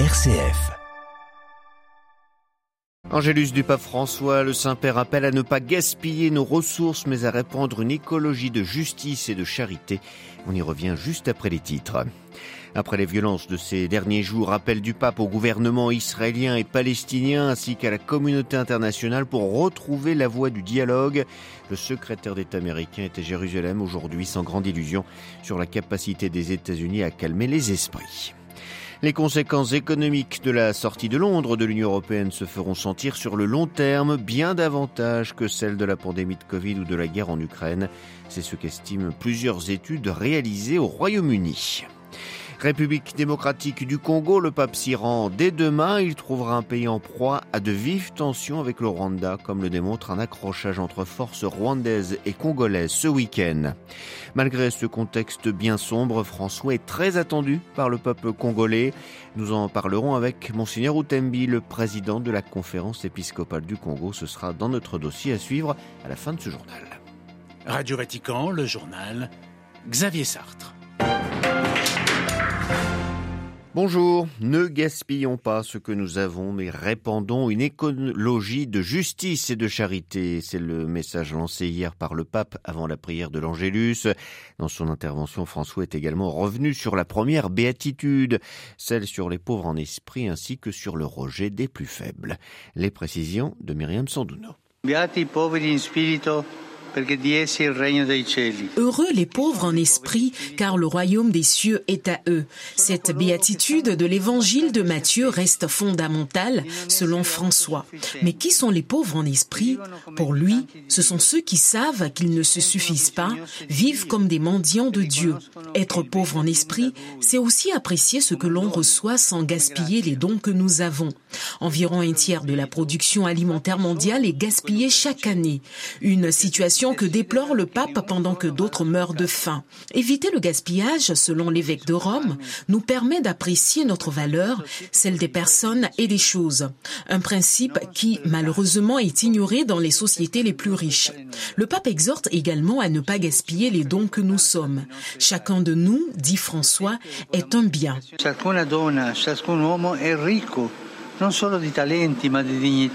RCF. Angélus du pape François, le Saint-Père appelle à ne pas gaspiller nos ressources, mais à répandre une écologie de justice et de charité. On y revient juste après les titres. Après les violences de ces derniers jours, appel du pape au gouvernement israélien et palestinien ainsi qu'à la communauté internationale pour retrouver la voie du dialogue. Le secrétaire d'État américain est à Jérusalem aujourd'hui sans grande illusion sur la capacité des États-Unis à calmer les esprits. Les conséquences économiques de la sortie de Londres de l'Union européenne se feront sentir sur le long terme bien davantage que celles de la pandémie de Covid ou de la guerre en Ukraine. C'est ce qu'estiment plusieurs études réalisées au Royaume-Uni. République démocratique du Congo, le pape s'y rend dès demain. Il trouvera un pays en proie à de vives tensions avec le Rwanda, comme le démontre un accrochage entre forces rwandaises et congolaises ce week-end. Malgré ce contexte bien sombre, François est très attendu par le peuple congolais. Nous en parlerons avec Monseigneur Outembi, le président de la conférence épiscopale du Congo. Ce sera dans notre dossier à suivre à la fin de ce journal. Radio Vatican, le journal Xavier Sartre. Bonjour, ne gaspillons pas ce que nous avons, mais répandons une écologie de justice et de charité. C'est le message lancé hier par le pape avant la prière de l'Angélus. Dans son intervention, François est également revenu sur la première béatitude, celle sur les pauvres en esprit ainsi que sur le rejet des plus faibles. Les précisions de Myriam spirito Heureux les pauvres en esprit, car le royaume des cieux est à eux. Cette béatitude de l'évangile de Matthieu reste fondamentale, selon François. Mais qui sont les pauvres en esprit? Pour lui, ce sont ceux qui savent qu'ils ne se suffisent pas, vivent comme des mendiants de Dieu. Être pauvre en esprit, c'est aussi apprécier ce que l'on reçoit sans gaspiller les dons que nous avons. Environ un tiers de la production alimentaire mondiale est gaspillée chaque année. Une situation que déplore le pape pendant que d'autres meurent de faim. Éviter le gaspillage, selon l'évêque de Rome, nous permet d'apprécier notre valeur, celle des personnes et des choses. Un principe qui, malheureusement, est ignoré dans les sociétés les plus riches. Le pape exhorte également à ne pas gaspiller les dons que nous sommes. Chacun de nous, dit François, est un bien.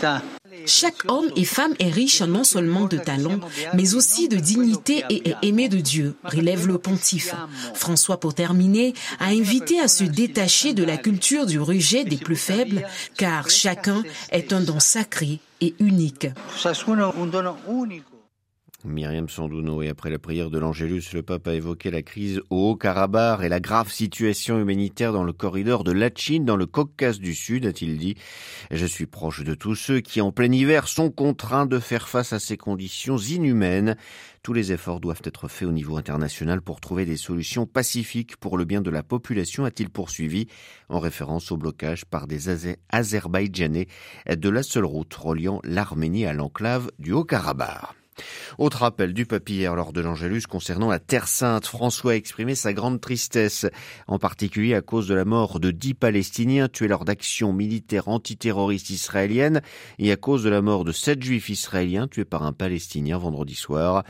non. Chaque homme et femme est riche non seulement de talents, mais aussi de dignité et est aimé de Dieu, relève le pontife. François, pour terminer, a invité à se détacher de la culture du rejet des plus faibles, car chacun est un don sacré et unique. Myriam Sandouno et après la prière de l'Angélus, le pape a évoqué la crise au Haut-Karabakh et la grave situation humanitaire dans le corridor de Lachin dans le Caucase du Sud, a-t-il dit. Je suis proche de tous ceux qui en plein hiver sont contraints de faire face à ces conditions inhumaines. Tous les efforts doivent être faits au niveau international pour trouver des solutions pacifiques pour le bien de la population, a-t-il poursuivi, en référence au blocage par des Azerbaïdjanais de la seule route reliant l'Arménie à l'enclave du Haut-Karabakh. Autre appel du papier hier lors de l'Angélus concernant la Terre Sainte. François a exprimé sa grande tristesse, en particulier à cause de la mort de dix Palestiniens tués lors d'actions militaires antiterroristes israéliennes et à cause de la mort de sept Juifs israéliens tués par un Palestinien vendredi soir.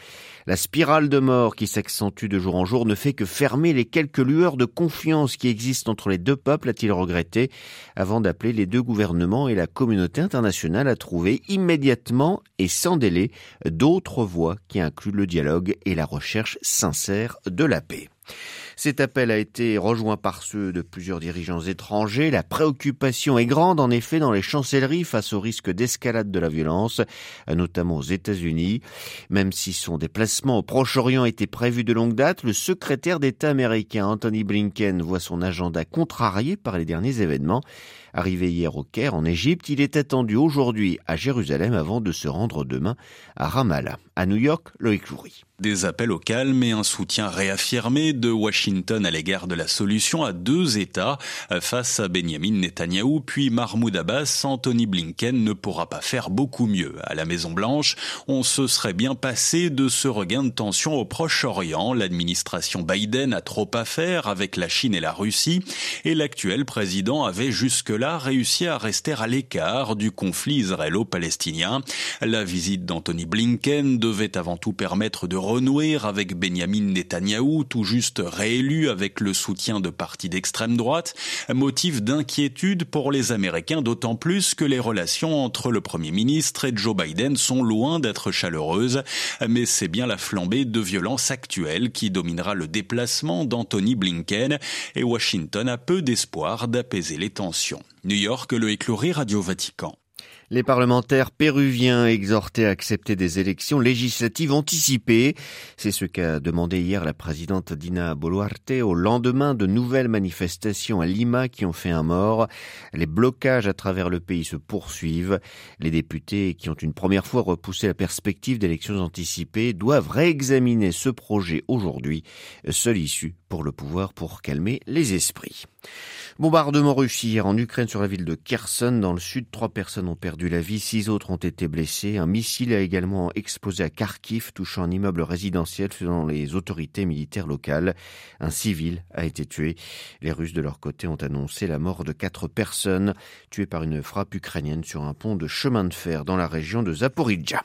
La spirale de mort qui s'accentue de jour en jour ne fait que fermer les quelques lueurs de confiance qui existent entre les deux peuples, a-t-il regretté, avant d'appeler les deux gouvernements et la communauté internationale à trouver immédiatement et sans délai d'autres autre voie qui inclut le dialogue et la recherche sincère de la paix. Cet appel a été rejoint par ceux de plusieurs dirigeants étrangers. La préoccupation est grande, en effet, dans les chancelleries face au risque d'escalade de la violence, notamment aux États-Unis. Même si son déplacement au Proche-Orient était prévu de longue date, le secrétaire d'État américain Anthony Blinken voit son agenda contrarié par les derniers événements. Arrivé hier au Caire, en Égypte, il est attendu aujourd'hui à Jérusalem avant de se rendre demain à Ramallah. À New York, Loïc Loury. Des appels au calme et un soutien réaffirmé de Washington à l'égard de la solution à deux États. Face à Benjamin Netanyahou puis Mahmoud Abbas, Anthony Blinken ne pourra pas faire beaucoup mieux. À la Maison Blanche, on se serait bien passé de ce regain de tension au Proche-Orient. L'administration Biden a trop à faire avec la Chine et la Russie et l'actuel président avait jusque-là réussi à rester à l'écart du conflit israélo-palestinien. La visite d'Anthony Blinken de devait avant tout permettre de renouer avec Benjamin Netanyahou, tout juste réélu avec le soutien de partis d'extrême droite, motif d'inquiétude pour les Américains, d'autant plus que les relations entre le Premier ministre et Joe Biden sont loin d'être chaleureuses, mais c'est bien la flambée de violence actuelle qui dominera le déplacement d'Anthony Blinken et Washington a peu d'espoir d'apaiser les tensions. New York, le écloré Radio Vatican. Les parlementaires péruviens exhortés à accepter des élections législatives anticipées. C'est ce qu'a demandé hier la présidente Dina Boluarte au lendemain de nouvelles manifestations à Lima qui ont fait un mort. Les blocages à travers le pays se poursuivent. Les députés qui ont une première fois repoussé la perspective d'élections anticipées doivent réexaminer ce projet aujourd'hui. Seule issue pour le pouvoir pour calmer les esprits. Bombardement russe hier en Ukraine sur la ville de Kherson dans le sud. Trois personnes ont perdu la vie, six autres ont été blessées. Un missile a également explosé à Kharkiv, touchant un immeuble résidentiel selon les autorités militaires locales. Un civil a été tué. Les Russes de leur côté ont annoncé la mort de quatre personnes tuées par une frappe ukrainienne sur un pont de chemin de fer dans la région de Zaporizhia.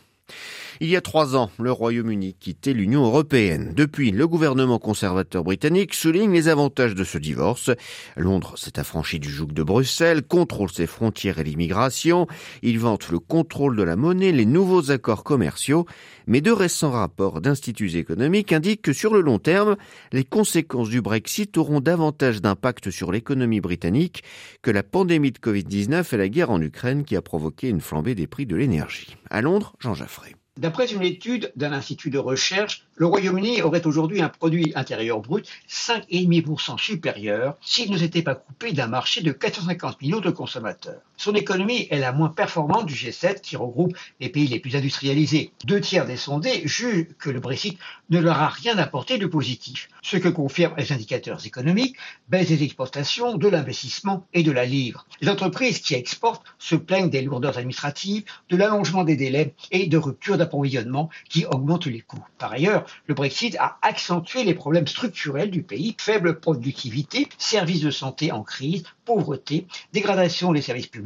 Il y a trois ans, le Royaume-Uni quittait l'Union européenne. Depuis, le gouvernement conservateur britannique souligne les avantages de ce divorce. Londres s'est affranchi du joug de Bruxelles, contrôle ses frontières et l'immigration. Il vante le contrôle de la monnaie, les nouveaux accords commerciaux. Mais de récents rapports d'instituts économiques indiquent que sur le long terme, les conséquences du Brexit auront davantage d'impact sur l'économie britannique que la pandémie de Covid-19 et la guerre en Ukraine qui a provoqué une flambée des prix de l'énergie. À Londres, Jean Jaffré. D'après une étude d'un institut de recherche, le Royaume-Uni aurait aujourd'hui un produit intérieur brut 5,5% supérieur s'il ne s'était pas coupé d'un marché de 450 millions de consommateurs. Son économie est la moins performante du G7 qui regroupe les pays les plus industrialisés. Deux tiers des sondés jugent que le Brexit ne leur a rien apporté de positif, ce que confirment les indicateurs économiques, baisse des exportations, de l'investissement et de la livre. Les entreprises qui exportent se plaignent des lourdeurs administratives, de l'allongement des délais et de rupture d'approvisionnement qui augmentent les coûts. Par ailleurs, le Brexit a accentué les problèmes structurels du pays, faible productivité, services de santé en crise, pauvreté, dégradation des services publics,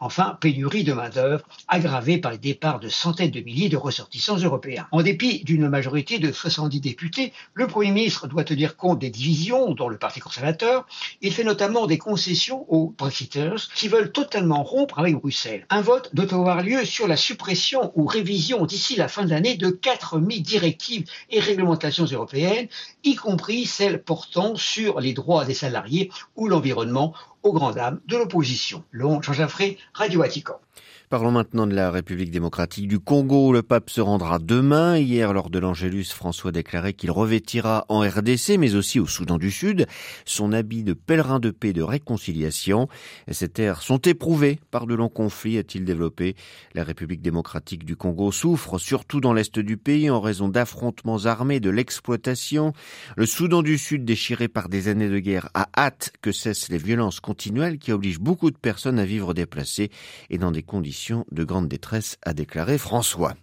enfin pénurie de main-d'œuvre aggravée par les départs de centaines de milliers de ressortissants européens. En dépit d'une majorité de 70 députés, le Premier ministre doit tenir compte des divisions dans le Parti conservateur. Il fait notamment des concessions aux Brexiters qui veulent totalement rompre avec Bruxelles. Un vote doit avoir lieu sur la suppression ou révision d'ici la fin de l'année de 4000 directives et réglementations européennes, y compris celles portant sur les droits des salariés ou l'environnement aux grandes dames de l'opposition. Long Jean Jaffré, Radio Vatican. Parlons maintenant de la République démocratique du Congo. Le pape se rendra demain. Hier, lors de l'Angélus, François déclarait qu'il revêtira en RDC, mais aussi au Soudan du Sud, son habit de pèlerin de paix et de réconciliation. Ces terres sont éprouvées par de longs conflits, a-t-il développé. La République démocratique du Congo souffre, surtout dans l'est du pays, en raison d'affrontements armés, de l'exploitation. Le Soudan du Sud, déchiré par des années de guerre, a hâte que cessent les violences continuelles qui obligent beaucoup de personnes à vivre déplacées et dans des conditions de grande détresse, a déclaré François.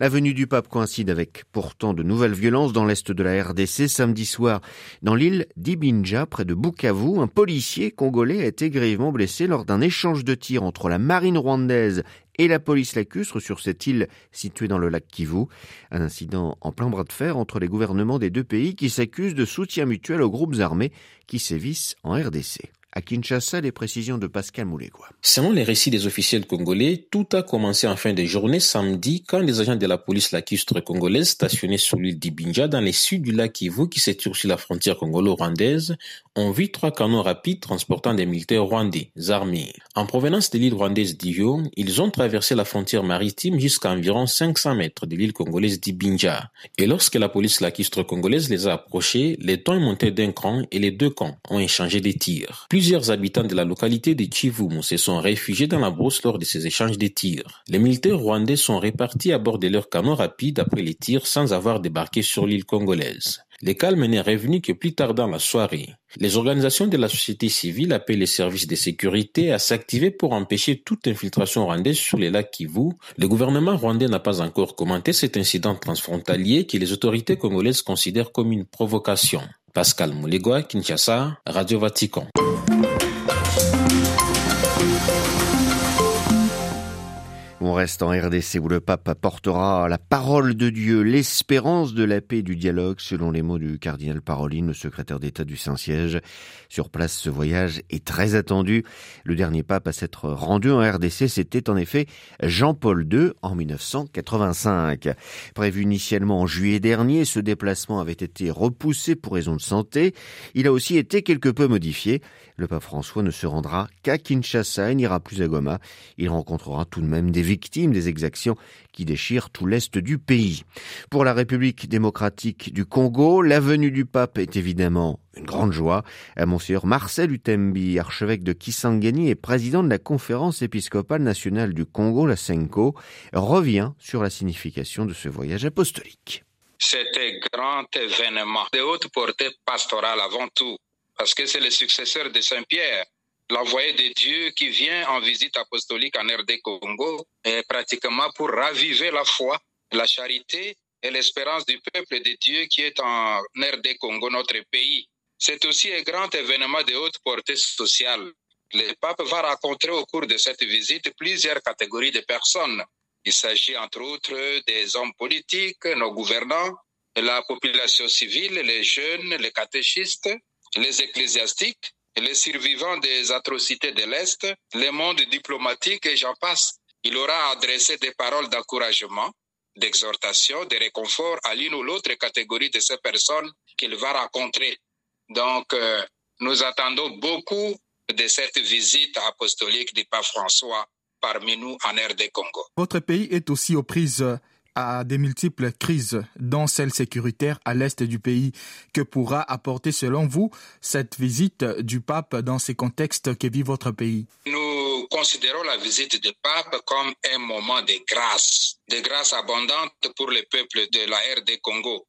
La venue du pape coïncide avec pourtant de nouvelles violences dans l'est de la RDC. Samedi soir, dans l'île d'Ibinja, près de Bukavu, un policier congolais a été grièvement blessé lors d'un échange de tirs entre la marine rwandaise et la police lacustre sur cette île située dans le lac Kivu. Un incident en plein bras de fer entre les gouvernements des deux pays qui s'accusent de soutien mutuel aux groupes armés qui sévissent en RDC. À Kinshasa, les précisions de Pascal Moulégois. Selon les récits des officiels congolais, tout a commencé en fin de journée samedi quand des agents de la police lacustre congolaise stationnés sur l'île d'Ibinja dans les sud du lac Kivu qui s'étire sur la frontière congolo-rwandaise ont vu trois canons rapides transportant des militaires rwandais armés. En provenance de l'île rwandaise d'Ivio, ils ont traversé la frontière maritime jusqu'à environ 500 mètres de l'île congolaise d'Ibinja. Et lorsque la police lacustre congolaise les a approchés, les tons montaient d'un cran et les deux camps ont échangé des tirs. Plusieurs habitants de la localité de Chivumu se sont réfugiés dans la brousse lors de ces échanges de tirs. Les militaires rwandais sont répartis à bord de leurs canons rapides après les tirs sans avoir débarqué sur l'île congolaise. Le calme n'est revenu que plus tard dans la soirée. Les organisations de la société civile appellent les services de sécurité à s'activer pour empêcher toute infiltration rwandaise sur les lacs Kivu. Le gouvernement rwandais n'a pas encore commenté cet incident transfrontalier que les autorités congolaises considèrent comme une provocation. Pascal Moulegua, Kinshasa, Radio Vatican. On reste en RDC où le pape apportera la parole de Dieu, l'espérance de la paix et du dialogue, selon les mots du cardinal Paroline, le secrétaire d'État du Saint-Siège. Sur place, ce voyage est très attendu. Le dernier pape à s'être rendu en RDC, c'était en effet Jean-Paul II en 1985. Prévu initialement en juillet dernier, ce déplacement avait été repoussé pour raison de santé. Il a aussi été quelque peu modifié. Le pape François ne se rendra qu'à Kinshasa et n'ira plus à Goma. Il rencontrera tout de même des victimes des exactions qui déchirent tout l'est du pays. Pour la République démocratique du Congo, la venue du pape est évidemment une grande joie. Monseigneur Marcel Utembi, archevêque de Kisangani et président de la conférence épiscopale nationale du Congo, la SENCO, revient sur la signification de ce voyage apostolique. C'était grand événement de haute portée pastorale avant tout, parce que c'est le successeur de Saint-Pierre l'envoyé de Dieu qui vient en visite apostolique en RD Congo, pratiquement pour raviver la foi, la charité et l'espérance du peuple de Dieu qui est en RD Congo, notre pays. C'est aussi un grand événement de haute portée sociale. Le pape va rencontrer au cours de cette visite plusieurs catégories de personnes. Il s'agit entre autres des hommes politiques, nos gouvernants, la population civile, les jeunes, les catéchistes, les ecclésiastiques, les survivants des atrocités de l'Est, le monde diplomatique et j'en passe. Il aura adressé des paroles d'encouragement, d'exhortation, de réconfort à l'une ou l'autre catégorie de ces personnes qu'il va rencontrer. Donc, euh, nous attendons beaucoup de cette visite apostolique du pape François parmi nous en RD Congo. Votre pays est aussi aux prises à des multiples crises, dont celle sécuritaire à l'est du pays. Que pourra apporter, selon vous, cette visite du pape dans ces contextes que vit votre pays? Nous considérons la visite du pape comme un moment de grâce, de grâce abondante pour le peuple de la RD Congo.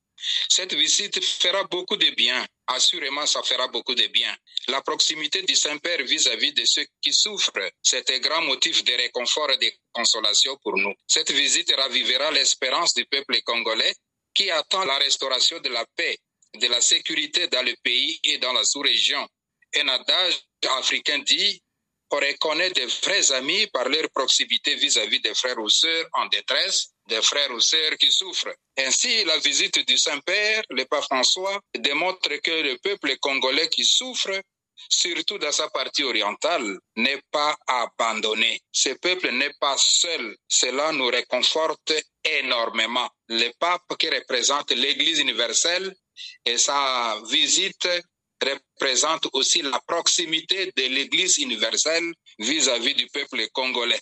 Cette visite fera beaucoup de bien. Assurément, ça fera beaucoup de bien. La proximité du Saint-Père vis-à-vis de ceux qui souffrent, c'est un grand motif de réconfort et de consolation pour nous. Cette visite ravivera l'espérance du peuple congolais qui attend la restauration de la paix, de la sécurité dans le pays et dans la sous-région. Un adage africain dit on reconnaît de vrais amis par leur proximité vis-à-vis des frères ou sœurs en détresse, des frères ou sœurs qui souffrent. Ainsi, la visite du Saint-Père, le pape François, démontre que le peuple congolais qui souffre, surtout dans sa partie orientale, n'est pas abandonné. Ce peuple n'est pas seul. Cela nous réconforte énormément. Le pape qui représente l'Église universelle et sa visite représente aussi la proximité de l'Église universelle vis-à-vis du peuple congolais.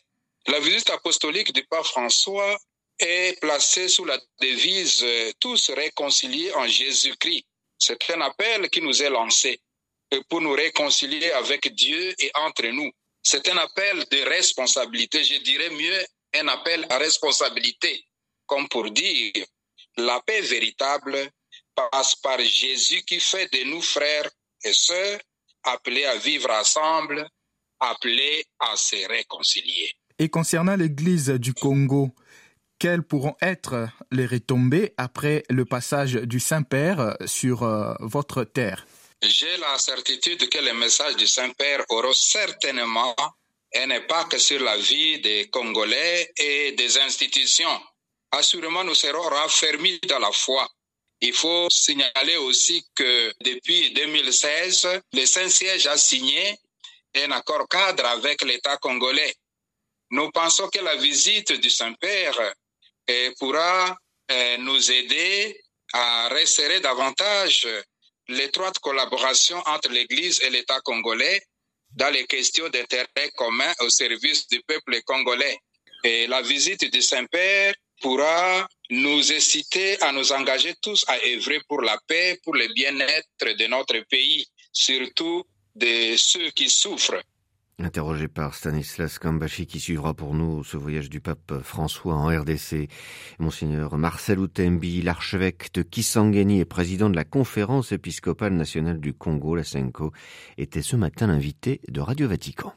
La visite apostolique du pape François est placée sous la devise tous réconciliés en Jésus-Christ. C'est un appel qui nous est lancé pour nous réconcilier avec Dieu et entre nous. C'est un appel de responsabilité, je dirais mieux un appel à responsabilité, comme pour dire la paix véritable passe par Jésus qui fait de nous frères et sœurs, appelés à vivre ensemble, appelés à se réconcilier. Et concernant l'Église du Congo, quelles pourront être les retombées après le passage du Saint-Père sur euh, votre terre? J'ai la certitude que le message du Saint-Père aura certainement un impact sur la vie des Congolais et des institutions. Assurément, nous serons raffermis dans la foi. Il faut signaler aussi que depuis 2016, le Saint-Siège a signé un accord cadre avec l'État congolais. Nous pensons que la visite du Saint-Père pourra nous aider à resserrer davantage l'étroite collaboration entre l'Église et l'État congolais dans les questions d'intérêt commun au service du peuple congolais. Et la visite du Saint-Père pourra nous inciter à nous engager tous à œuvrer pour la paix, pour le bien-être de notre pays, surtout de ceux qui souffrent. Interrogé par Stanislas Kambashi qui suivra pour nous ce voyage du pape François en RDC, Monseigneur Marcel Outembi, l'archevêque de Kisangani et président de la conférence épiscopale nationale du Congo, la était ce matin l'invité de Radio Vatican.